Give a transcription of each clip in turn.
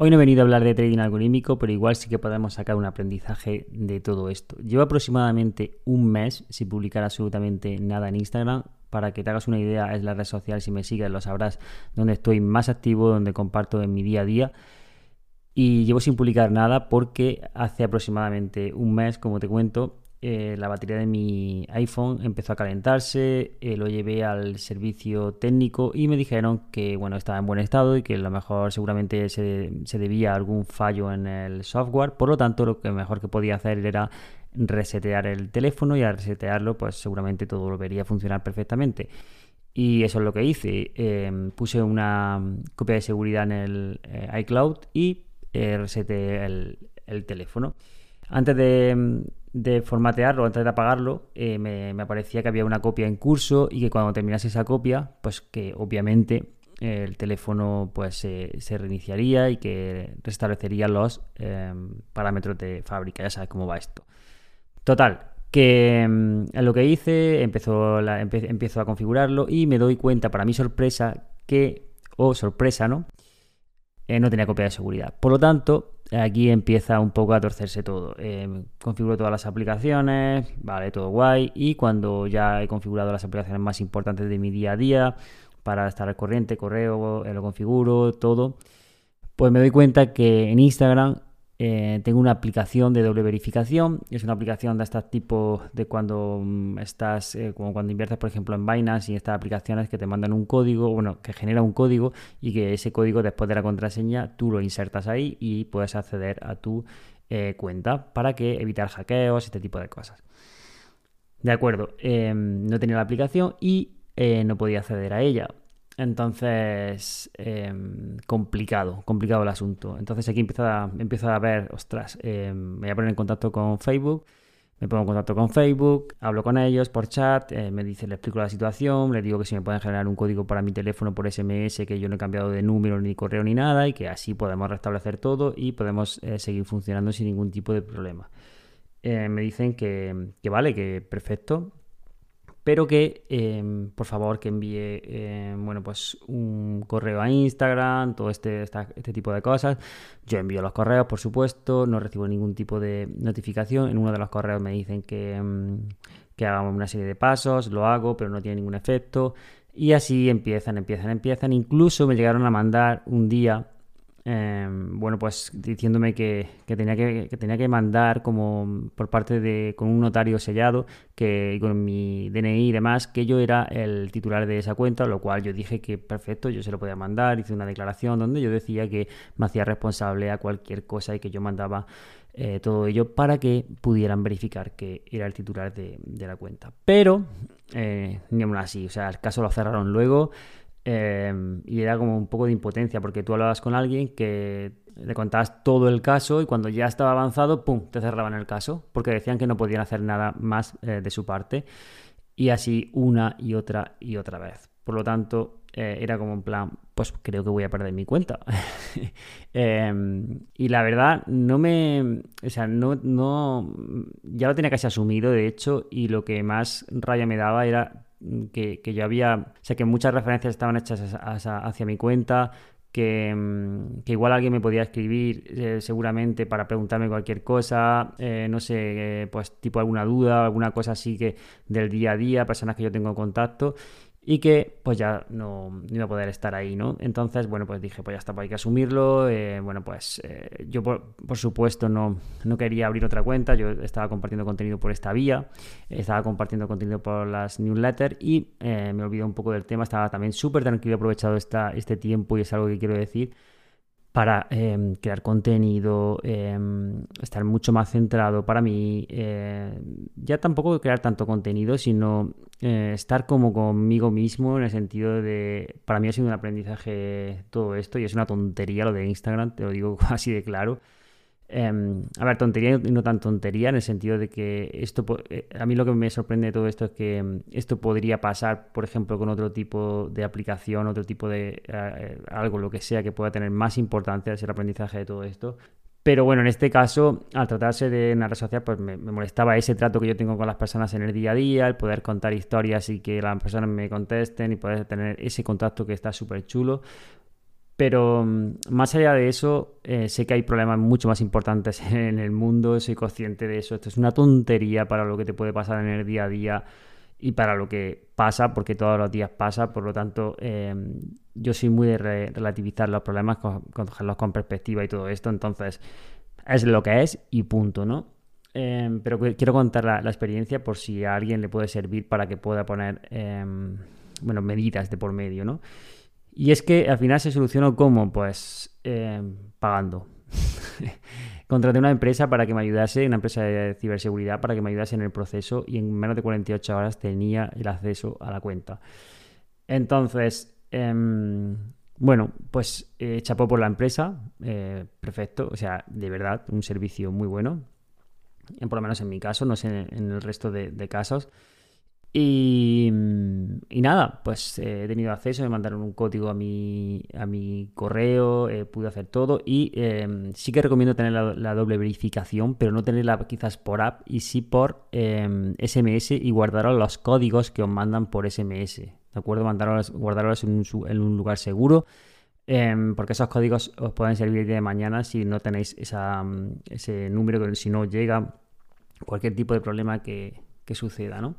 Hoy no he venido a hablar de trading algorítmico, pero igual sí que podemos sacar un aprendizaje de todo esto. Llevo aproximadamente un mes sin publicar absolutamente nada en Instagram. Para que te hagas una idea, es la red social, si me sigues lo sabrás, donde estoy más activo, donde comparto en mi día a día. Y llevo sin publicar nada porque hace aproximadamente un mes, como te cuento, eh, la batería de mi iPhone empezó a calentarse, eh, lo llevé al servicio técnico y me dijeron que bueno, estaba en buen estado y que a lo mejor seguramente se, debía a algún fallo en el software. Por lo tanto, lo que mejor que podía hacer era resetear el teléfono y al resetearlo, pues seguramente todo volvería a funcionar perfectamente. Y eso es lo que hice. Em, puse una copia de seguridad en el eh, iCloud y reseteé el teléfono. Antes de, de formatearlo, antes de apagarlo, eh, me, aparecía que había una copia en curso y que cuando terminase esa copia, pues que obviamente el teléfono pues se reiniciaría y que restablecería los em, parámetros de fábrica. Ya sabes cómo va esto. Total, que em, lo que hice empezó empiezo a configurarlo y me doy cuenta, para mi sorpresa, que, o sorpresa, ¿no? Eh, no tenía copia de seguridad. Por lo tanto, aquí empieza un poco a torcerse todo. Eh, configuro todas las aplicaciones, vale, todo guay. Y cuando ya he configurado las aplicaciones más importantes de mi día a día, para estar al corriente, correo, eh, lo configuro, todo, pues me doy cuenta que en Instagram eh, tengo una aplicación de doble verificación. Es una aplicación de este tipo de cuando mm, estás, eh, como cuando inviertes, por ejemplo, en Binance y estas aplicaciones que te mandan un código, bueno, que genera un código y que ese código después de la contraseña tú lo insertas ahí y puedes acceder a tu eh, cuenta para que evitar hackeos, este tipo de cosas. De acuerdo, em, no tenía la aplicación y no podía acceder a ella. Entonces, em, complicado, complicado el asunto. Entonces aquí empieza, empiezo a ver, ostras, em, me voy a poner en contacto con Facebook, me pongo en contacto con Facebook, hablo con ellos por chat, eh, me dice, le explico la situación, le digo que si me pueden generar un código para mi teléfono por SMS, que yo no he cambiado de número ni correo ni nada y que así podemos restablecer todo y podemos eh, seguir funcionando sin ningún tipo de problema. Eh, me dicen que, que vale, que perfecto, pero que em, por favor que envíe em, bueno pues un correo a Instagram, todo este, este tipo de cosas. Yo envío los correos, por supuesto, no recibo ningún tipo de notificación. En uno de los correos me dicen que, em, que hagamos una serie de pasos, lo hago, pero no tiene ningún efecto. Y así empiezan, empiezan, empiezan. Incluso me llegaron a mandar un día Em, bueno, pues diciéndome que, tenía que, tenía que mandar como por parte de, con un notario sellado, que con mi DNI y demás, que yo era el titular de esa cuenta, lo cual yo dije que perfecto, yo se lo podía mandar, hice una declaración donde yo decía que me hacía responsable a cualquier cosa y que yo mandaba eh, todo ello para que pudieran verificar que era el titular de, la cuenta. Pero, eh, ni aún así, o sea, el caso lo cerraron luego. Em, y era como un poco de impotencia, porque tú hablabas con alguien que le contabas todo el caso y cuando ya estaba avanzado, ¡pum!, te cerraban el caso, porque decían que no podían hacer nada más eh, de su parte. Y así una y otra y otra vez. Por lo tanto, eh, era como un plan, pues creo que voy a perder mi cuenta. Em, y la verdad, no me. O sea, no, no. Ya lo tenía casi asumido, de hecho, y lo que más raya me daba era que, yo había, o sea, que muchas referencias estaban hechas hacia mi cuenta, que, mm, que, igual alguien me podía escribir eh, seguramente para preguntarme cualquier cosa, eh, no sé, eh, pues tipo alguna duda, alguna cosa así que del día a día, personas que yo tengo en contacto y que pues ya no, iba a poder estar ahí, ¿no? Entonces, bueno, pues dije, pues ya está, pues hay que asumirlo. Eh, bueno, pues eh, yo por, supuesto no, no quería abrir otra cuenta, yo estaba compartiendo contenido por esta vía, estaba compartiendo contenido por las newsletters y eh, me olvidé un poco del tema, estaba también súper tranquilo, aprovechado esta, este tiempo y es algo que quiero decir para em, crear contenido, em, estar mucho más centrado para mí, eh, ya tampoco crear tanto contenido, sino eh, estar como conmigo mismo en el sentido de, para mí ha sido un aprendizaje todo esto y es una tontería lo de Instagram, te lo digo así de claro. Em, a ver, tontería y no tan tontería en el sentido de que esto, eh, a mí lo que me sorprende de todo esto es que em, esto podría pasar, por ejemplo, con otro tipo de aplicación, otro tipo de eh, algo, lo que sea, que pueda tener más importancia el aprendizaje de todo esto. Pero bueno, en este caso, al tratarse de una red social, pues me, me, molestaba ese trato que yo tengo con las personas en el día a día, el poder contar historias y que las personas me contesten y poder tener ese contacto que está súper chulo. Pero mm, más allá de eso, eh, sé que hay problemas mucho más importantes en el mundo, soy consciente de eso. Esto es una tontería para lo que te puede pasar en el día a día y para lo que pasa, porque todos los días pasa. Por lo tanto, em, yo soy muy de relativizar los problemas, cogerlos con perspectiva y todo esto. Entonces, es lo que es y punto, ¿no? Em, pero quiero contar la, la, experiencia por si a alguien le puede servir para que pueda poner, em, bueno, medidas de por medio, ¿no? Y es que al final se solucionó como, pues eh, pagando. Contraté una empresa para que me ayudase, una empresa de ciberseguridad para que me ayudase en el proceso y en menos de 48 horas tenía el acceso a la cuenta. Entonces, em, bueno, pues eh, chapó por la empresa, eh, perfecto, o sea, de verdad, un servicio muy bueno, por lo menos en mi caso, no sé en el resto de casos. Y, nada, pues eh, he tenido acceso, me mandaron un código a mi, a mi correo, eh, pude hacer todo y em, sí que recomiendo tener la, doble verificación, pero no tenerla quizás por app y sí por SMS em, y guardaros los códigos que os mandan por SMS, ¿de acuerdo? Mandaros, guardarlos en un, lugar seguro. Em, porque esos códigos os pueden servir de mañana si no tenéis esa, ese número, si no llega cualquier tipo de problema que, que suceda, ¿no?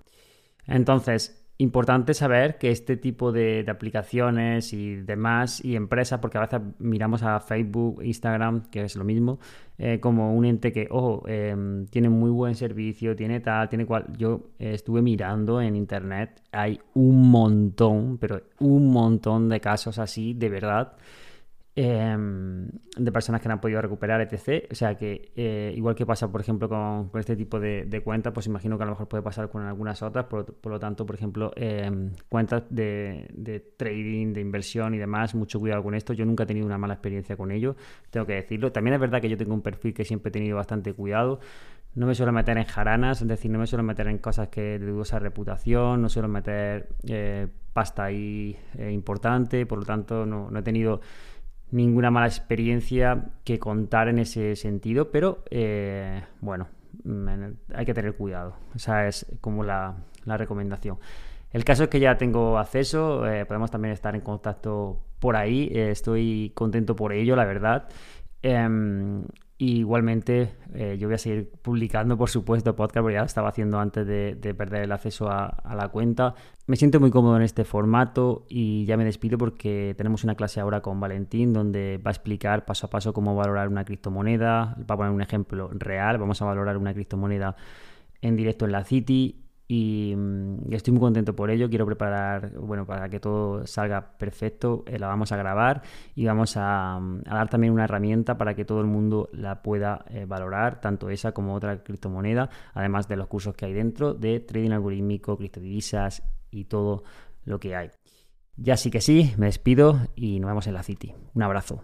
Entonces, importante saber que este tipo de, aplicaciones y demás y empresas, porque a veces miramos a Facebook, Instagram, que es lo mismo, eh, como un ente que, ojo, em, tiene muy buen servicio, tiene tal, tiene cual. Yo estuve mirando en internet, hay un montón, pero un montón de casos así, de verdad. Em, de personas que no han podido recuperar, etc. O sea que, eh, igual que pasa, por ejemplo, con, este tipo de, cuentas, pues imagino que a lo mejor puede pasar con algunas otras. Por, lo tanto, por ejemplo, em, cuentas de, trading, de inversión y demás, mucho cuidado con esto. Yo nunca he tenido una mala experiencia con ello, tengo que decirlo. También es verdad que yo tengo un perfil que siempre he tenido bastante cuidado. No me suelo meter en jaranas, es decir, no me suelo meter en cosas que de dudosa reputación, no suelo meter eh, pasta ahí eh, importante, por lo tanto, no, no he tenido ninguna mala experiencia que contar en ese sentido, pero eh, bueno, hay que tener cuidado. Esa es como la, recomendación. El caso es que ya tengo acceso, eh, podemos también estar en contacto por ahí, eh, estoy contento por ello, la verdad. Em, igualmente, eh, yo voy a seguir publicando, por supuesto, podcast, porque ya lo estaba haciendo antes de, perder el acceso a, la cuenta. Me siento muy cómodo en este formato y ya me despido porque tenemos una clase ahora con Valentín donde va a explicar paso a paso cómo valorar una criptomoneda. Va a poner un ejemplo real. Vamos a valorar una criptomoneda en directo en la City y, estoy muy contento por ello. Quiero preparar, bueno, para que todo salga perfecto, eh, la vamos a grabar y vamos a, mm, dar también una herramienta para que todo el mundo la pueda eh, valorar, tanto esa como otra criptomoneda, además de los cursos que hay dentro de trading algorítmico, criptodivisas y todo lo que hay. Ya sí que sí, me despido y nos vemos en la City. Un abrazo.